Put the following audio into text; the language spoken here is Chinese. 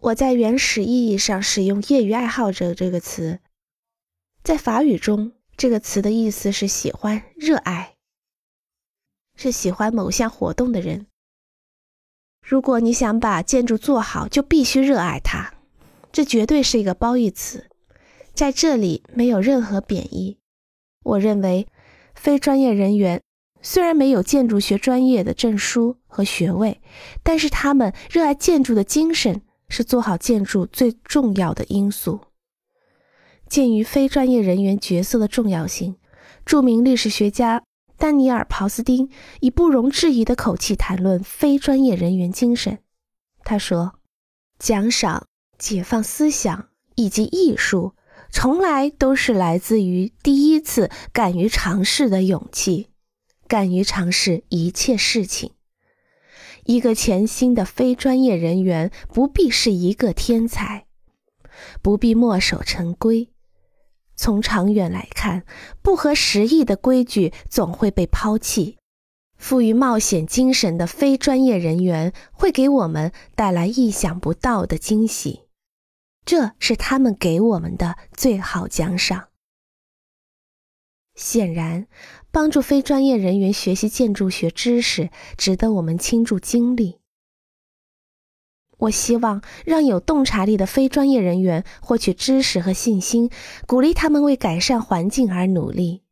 我在原始意义上使用“业余爱好者”这个词，在法语中，这个词的意思是喜欢、热爱，是喜欢某项活动的人。如果你想把建筑做好，就必须热爱它。这绝对是一个褒义词，在这里没有任何贬义。我认为，非专业人员虽然没有建筑学专业的证书和学位，但是他们热爱建筑的精神是做好建筑最重要的因素。鉴于非专业人员角色的重要性，著名历史学家。丹尼尔·鲍斯丁以不容置疑的口气谈论非专业人员精神。他说：“奖赏、解放思想以及艺术，从来都是来自于第一次敢于尝试的勇气，敢于尝试一切事情。一个潜心的非专业人员不必是一个天才，不必墨守成规。”从长远来看，不合时宜的规矩总会被抛弃。富于冒险精神的非专业人员会给我们带来意想不到的惊喜，这是他们给我们的最好奖赏。显然，帮助非专业人员学习建筑学知识，值得我们倾注精力。我希望让有洞察力的非专业人员获取知识和信心，鼓励他们为改善环境而努力。